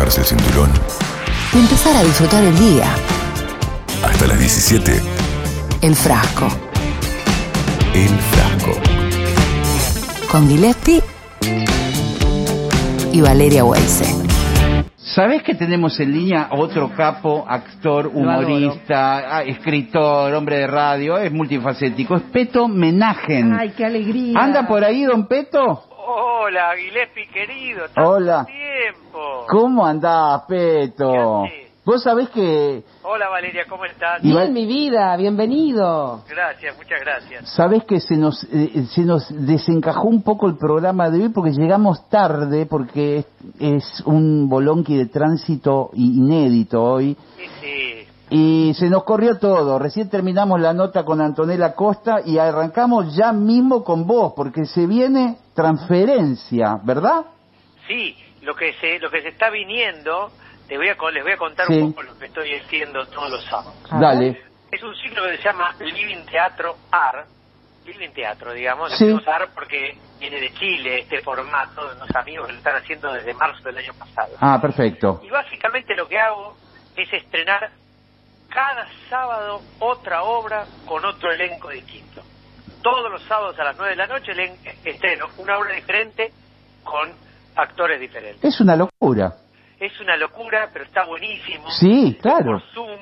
aflojarse el cinturón. Y empezar a disfrutar el día. Hasta las 17, El frasco. El Frasco. Con Gillespie y Valeria Weise. ¿Sabés que tenemos en línea otro capo, actor, humorista, ah, escritor, hombre de radio? Es multifacético. Es Peto Menagen. Ay, qué alegría. ¿Anda por ahí, don Peto? Hola, Gillespie querido. tanto Hola. tiempo. ¿Cómo andás, Peto? ¿Qué? Vos sabés que... Hola, Valeria, ¿cómo estás? Bien, mi vida, bienvenido. Gracias, muchas gracias. Sabés que se nos, eh, se nos desencajó un poco el programa de hoy porque llegamos tarde, porque es, es un bolonqui de tránsito inédito hoy. Sí, sí. Y se nos corrió todo. Recién terminamos la nota con Antonella Costa y arrancamos ya mismo con vos, porque se viene transferencia, ¿verdad? Sí, lo que se, lo que se está viniendo, te voy a, les voy a contar Sí. un poco lo que estoy haciendo todos los sábados. Dale. Es un ciclo que se llama Living Teatro AR. Living Teatro, digamos. Sí. Porque viene de Chile este formato, de unos amigos que lo están haciendo desde marzo del año pasado. Ah, perfecto. Y básicamente lo que hago es estrenar cada sábado otra obra con otro elenco distinto. Todos los sábados a las 9 de la noche estreno una obra diferente con actores diferentes. Es una locura. Es una locura, pero está buenísimo. Sí, claro. Por Zoom,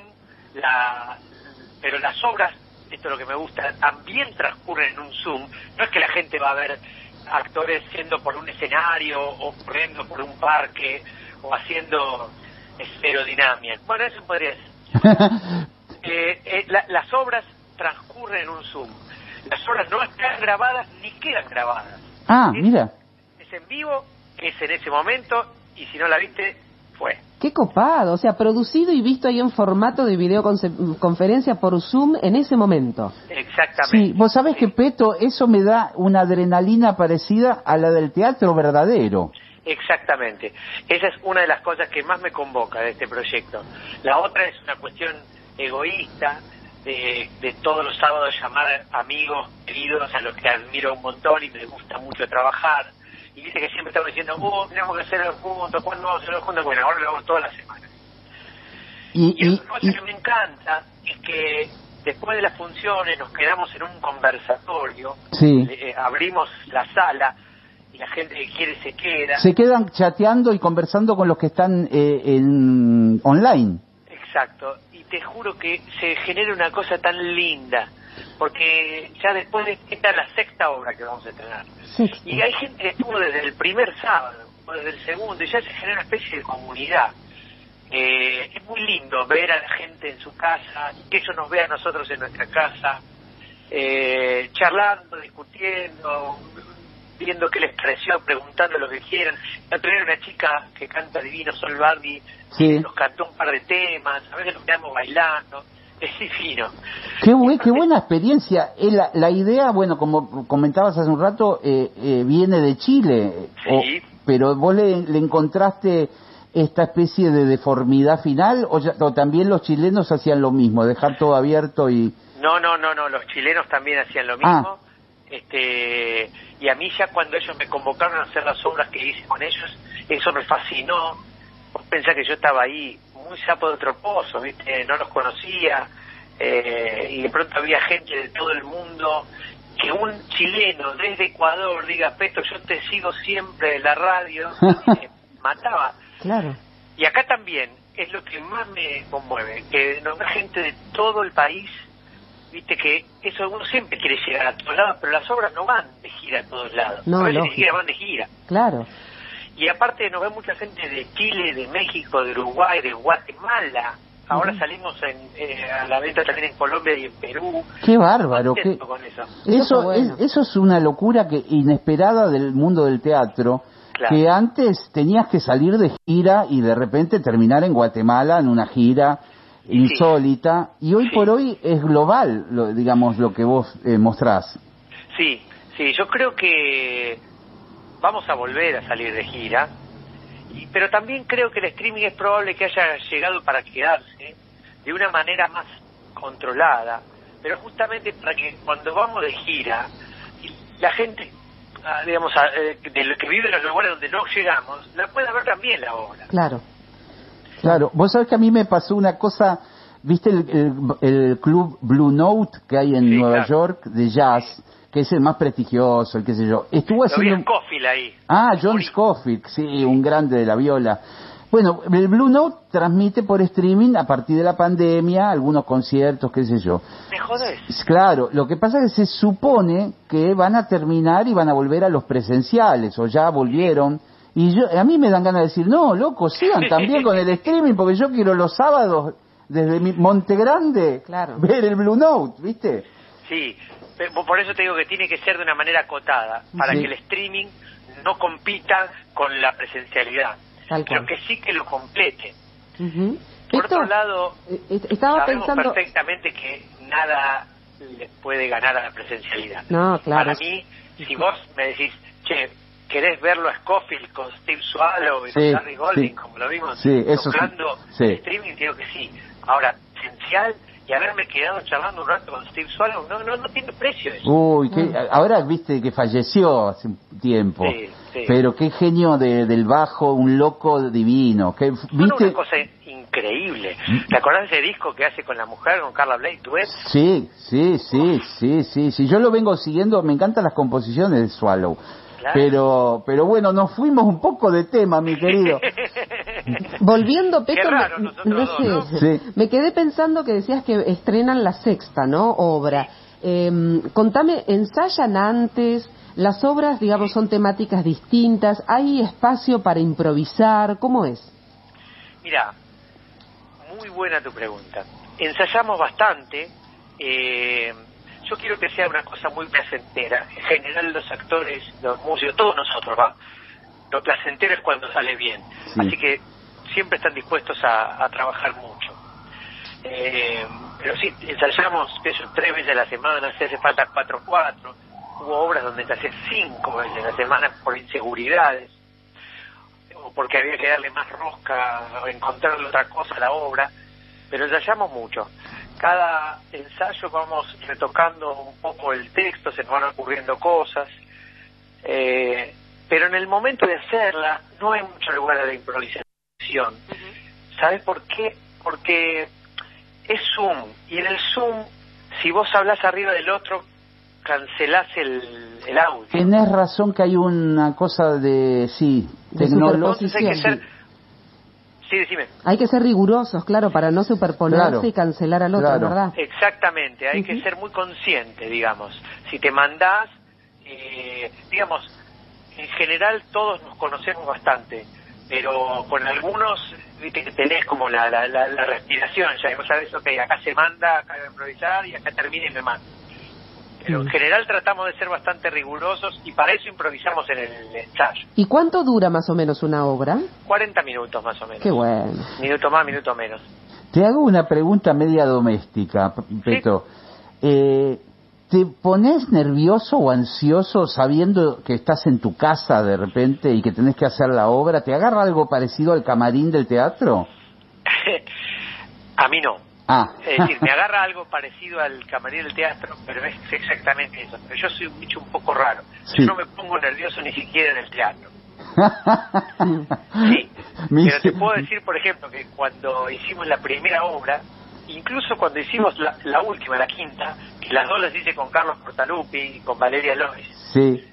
la- pero las obras, esto es lo que me gusta, también transcurren en un Zoom. No es que la gente va a ver actores yendo por un escenario o corriendo por un parque o haciendo esferodinamia. Bueno, eso podría ser. Eh, eh, la- las obras transcurren en un Zoom. Las obras no están grabadas ni quedan grabadas. ah, Es- mira. Es en vivo, es en ese momento y si no la viste, fue. Qué copado, o sea, producido y visto ahí en formato de videoconferencia por Zoom en ese momento. Exactamente. Sí, vos sabés que Peto, eso me da una adrenalina parecida a la del teatro verdadero. Exactamente. Esa es una de las cosas que más me convoca de este proyecto. La otra es una cuestión egoísta de, de todos los sábados llamar amigos, queridos, a los que admiro un montón y me gusta mucho trabajar. Y dice que siempre estamos diciendo, oh, tenemos que hacerlo juntos, ¿cuándo vamos a hacerlo juntos? Bueno, ahora lo hago toda la semana. Y, Y y, otra cosa y- que me encanta es que después de las funciones nos quedamos en un conversatorio, sí, eh, abrimos la sala y la gente que quiere se queda. se quedan chateando y conversando con los que están eh, en online. Exacto, y te juro que se genera una cosa tan linda, porque ya después de esta es la sexta obra que vamos a estrenar, y hay gente que estuvo desde el primer sábado, o desde el segundo, y ya se genera una especie de comunidad. Eh, es muy lindo ver a la gente en su casa, que ellos nos vean a nosotros en nuestra casa, eh, charlando, discutiendo, viendo qué les pareció, preguntando lo que quieran. La tener una chica que canta divino, Sol Bardi, Sí. nos cantó un par de temas, a veces nos quedamos bailando, es divino. Qué, bue- qué buena experiencia. Eh, la, la idea, bueno, como comentabas hace un rato, eh, eh, viene de Chile, Sí. o- pero vos le, le encontraste esta especie de deformidad final o, ya- o también los chilenos hacían lo mismo, dejar todo abierto y... No, no, no, no, los chilenos también hacían lo Ah. Este, y a mí ya cuando ellos me convocaron a hacer las obras que hice con ellos, eso me fascinó. Pensás que yo estaba ahí muy sapo de otro pozo, ¿viste? No los conocía. eh, y de pronto había gente de todo el mundo. Que un chileno desde Ecuador diga, Peto, yo te sigo siempre en la radio, me mataba. Claro. Y acá también es lo que más me conmueve, que nos da gente de todo el país, viste que eso uno siempre quiere llegar a todos lados, pero las obras no van de gira a todos lados, No, a veces ni siquiera van de gira. Claro. Y aparte nos ve mucha gente de Chile, de México, de Uruguay, de Guatemala. Ahora salimos en, eh, a la venta también en Colombia y en Perú. Qué bárbaro, qué... Con eso. Eso está Eso, bueno. es, eso es una locura que inesperada del mundo del teatro, Claro. que antes tenías que salir de gira y de repente terminar en Guatemala en una gira insólita, y hoy Sí. por hoy es global, lo, digamos, lo que vos eh, mostrás. Sí, sí, yo creo que vamos a volver a salir de gira, y- pero también creo que el streaming es probable que haya llegado para quedarse de una manera más controlada, pero justamente para que cuando vamos de gira, la gente, ah, digamos, ah, eh, de lo que vive en los lugares donde no llegamos, la pueda ver también la obra. Claro. Claro, vos sabés que a mí me pasó una cosa, ¿viste el, el- el club Blue Note que hay en Sí, Nueva claro. York de jazz, que es el más prestigioso, el qué sé yo? Estuvo haciendo... en Scofield ahí. Ah, John Scofield, sí, un grande de la viola. Bueno, el Blue Note transmite por streaming a partir de la pandemia algunos conciertos, qué sé yo. ¿Me jodés? Es Claro, lo que pasa es que se supone que van a terminar y van a volver a los presenciales, o ya volvieron. Y yo, a mí me dan ganas de decir, no, loco, sigan también con el streaming, porque yo quiero los sábados, desde mi Monte Grande, Claro. ver el Blue Note, ¿viste? Sí, por eso te digo que tiene que ser de una manera acotada, para Sí. que el streaming no compita con la presencialidad, pero que sí que lo complete. Por Esto, otro lado, eh, eh, estaba sabemos pensando... perfectamente que nada le puede ganar a la presencialidad. No, claro. Para mí, si vos me decís, che, ¿querés verlo a Scofield con Steve Swallow y Sí, con Harry Golding, sí. como lo vimos Sí, eso sí. tocando streaming? Digo que sí. Ahora, presencial y haberme quedado charlando un rato con Steve Swallow, no, no, no tiene precio eso. Uy, que, ahora viste que falleció hace un tiempo. Sí, sí. Pero qué genio de- del bajo, un loco divino. Que, Bueno, ¿Viste? una cosa increíble. ¿Te acordás de ese disco que hace con la mujer, con Carla Blake, Duet? Sí, sí, sí, sí, sí, sí. Yo lo vengo siguiendo, me encantan las composiciones de Swallow. Claro. Pero, pero bueno, nos fuimos un poco de tema, mi querido. Volviendo, Peto, raro me- nosotros no dos, sé, ¿no? Sí. me quedé pensando que decías que estrenan la sexta, ¿no? Obra. Eh, contame, ¿ensayan antes? ¿Las obras, digamos, son temáticas distintas? ¿Hay espacio para improvisar? ¿Cómo es? Mira, muy buena tu pregunta. Ensayamos bastante. eh, quiero que sea una cosa muy placentera. En general los actores, los músicos, todos nosotros, va. Lo placentero es cuando sale bien. Sí. Así que siempre están dispuestos a, a trabajar mucho. Eh, pero sí, ensayamos eso, tres veces a la semana, si hace falta cuatro, cuatro. Hubo obras donde ensayé cinco veces a la semana por inseguridades o porque había que darle más rosca o encontrarle otra cosa a la obra, pero ensayamos mucho. Cada ensayo vamos retocando un poco el texto, se nos van ocurriendo cosas, eh, pero en el momento de hacerla no hay mucho lugar a la improvisación. ¿Sabes por qué? Porque es Zoom, y en el Zoom, si vos hablas arriba del otro, cancelás el, el audio. Tenés razón que hay una cosa de, sí, De tecnológica. Entonces hay que superposición, ser... Sí, decime. Hay que ser rigurosos, claro, para no superponerse Claro. y cancelar al otro, Claro. ¿verdad? Exactamente, hay que ser muy consciente, digamos. Si te mandás, eh, digamos, en general todos nos conocemos bastante, pero con algunos, viste que tenés como la, la, la, la respiración, ya vos sabés, ok, acá se manda, acá voy a improvisar y acá termina y me manda. Pero en Mm. general tratamos de ser bastante rigurosos y para eso improvisamos en el ensayo. ¿Y cuánto dura más o menos una obra? 40 minutos más o menos. Qué bueno. Minuto más, minuto menos. Te hago una pregunta media doméstica, Peto. Eh, ¿Te pones nervioso o ansioso sabiendo que estás en tu casa de repente y que tenés que hacer la obra? ¿Te agarra algo parecido al camarín del teatro? A mí no. Ah, Es decir, me agarra algo parecido al camarín del teatro, pero es exactamente eso. Pero yo soy un bicho un poco raro. Sí. Yo no me pongo nervioso ni siquiera en el teatro. Sí. Pero te puedo decir, por ejemplo, que cuando hicimos la primera obra, incluso cuando hicimos la, la última, la quinta, que las dos las hice con Carlos Portalupi y con Valeria Lois, Sí,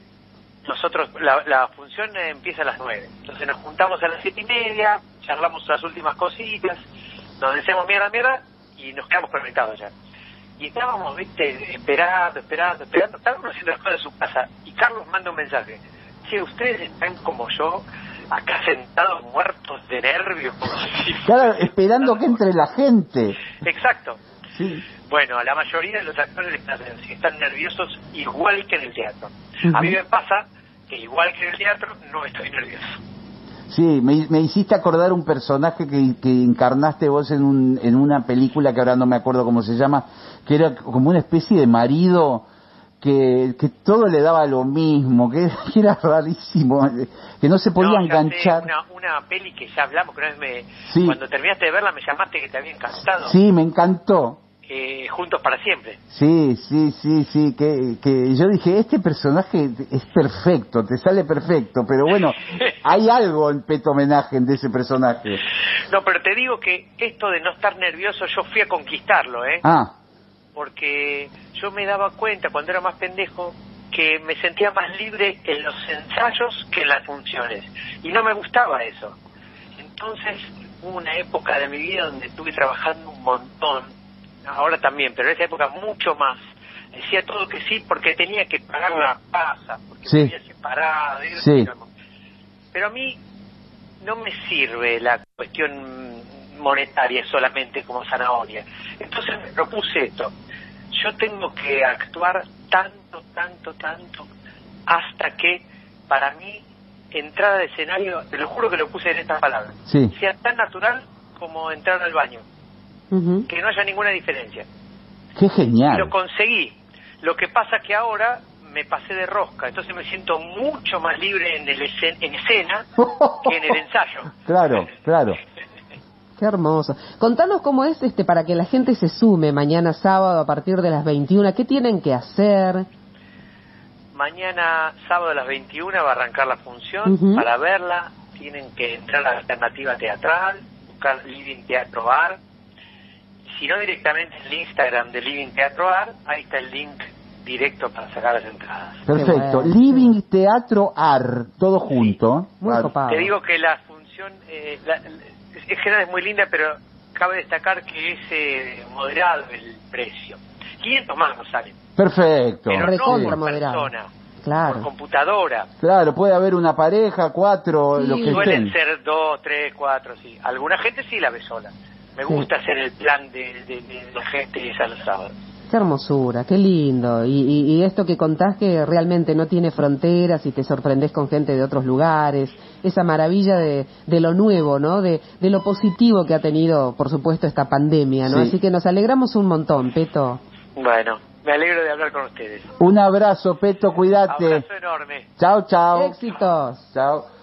nosotros, la, la función empieza a las nueve. Entonces nos juntamos a las siete y media, charlamos las últimas cositas, nos decimos mierda, mierda, y nos quedamos conectados ya. Y estábamos, viste, esperando, esperando, esperando, estábamos haciendo las cosas en su casa, y Carlos manda un mensaje. Che, ustedes están como yo, acá sentados muertos de nervios. como si- claro, esperando que entre la gente. Exacto. Sí. Bueno, a la mayoría de los actores están nerviosos igual que en el teatro. A mí me pasa que igual que en el teatro no estoy nervioso. Sí, me, me hiciste acordar un personaje que, que encarnaste vos en, un, en una película que ahora no me acuerdo cómo se llama, que era como una especie de marido que, que todo le daba lo mismo, que, que era rarísimo, que no se podía No, enganchar. una, una peli que ya hablamos, que una vez me, Sí. cuando terminaste de verla me llamaste que te había encantado. Sí, me encantó. Eh, Juntos para Siempre. Sí, sí, sí, sí, que, que yo dije, este personaje es perfecto, te sale perfecto, pero bueno, hay algo en Peto Homenaje de ese personaje. No, pero te digo que esto de no estar nervioso, yo fui a conquistarlo, ¿eh? Ah, Porque yo me daba cuenta cuando era más pendejo que me sentía más libre en los ensayos que en las funciones. Y no me gustaba eso. Entonces hubo una época de mi vida donde estuve trabajando un montón, ahora también, pero en esa época mucho más. Decía todo que sí porque tenía que pagar la pasa, porque Sí. me había separado. Sí. Pero a mí no me sirve la cuestión monetaria solamente como zanahoria. Entonces me propuse esto. Yo tengo que actuar tanto, tanto, tanto, hasta que para mí entrada de escenario, te lo juro que lo puse en estas palabras, sí, sea tan natural como entrar al baño, Que no haya ninguna diferencia. qué Y genial. lo conseguí. Lo que pasa que ahora me pasé de rosca, entonces me siento mucho más libre en, el escen- en escena que en el ensayo. Claro, claro. Qué hermoso. Contanos cómo es este para que la gente se sume mañana sábado a partir de las 21. ¿Qué tienen que hacer? Mañana, sábado a las 21, va a arrancar la función. Para verla, tienen que entrar a la alternativa teatral, buscar Living Teatro Bar. Si no, directamente en el Instagram de Living Teatro Bar, ahí está el link directo para sacar las entradas. Perfecto. bueno. Living Teatro Ar, todo junto. Muy Ar- copado. Te digo que la función, eh, la- en general es muy linda, pero cabe destacar que es eh, moderado el precio. 500 más no salen, Perfecto. pero no por moderado. persona, Claro. por computadora. Claro, puede haber una pareja, cuatro, Sí. los que Suelen estén. ser dos, tres, cuatro, sí. Alguna gente sí la ve sola. Me Sí. gusta hacer el plan de, de, de la gente esa los sábados. Qué hermosura, qué lindo. Y, y- y esto que contás que realmente no tiene fronteras y te sorprendes con gente de otros lugares. Esa maravilla de, de lo nuevo, ¿no? De, de lo positivo que ha tenido, por supuesto, esta pandemia, ¿no? Sí. Así que nos alegramos un montón, Peto. Bueno, me alegro de hablar con ustedes. Un abrazo, Peto, cuídate. Abrazo enorme. Chao, chao. Éxitos. Chao.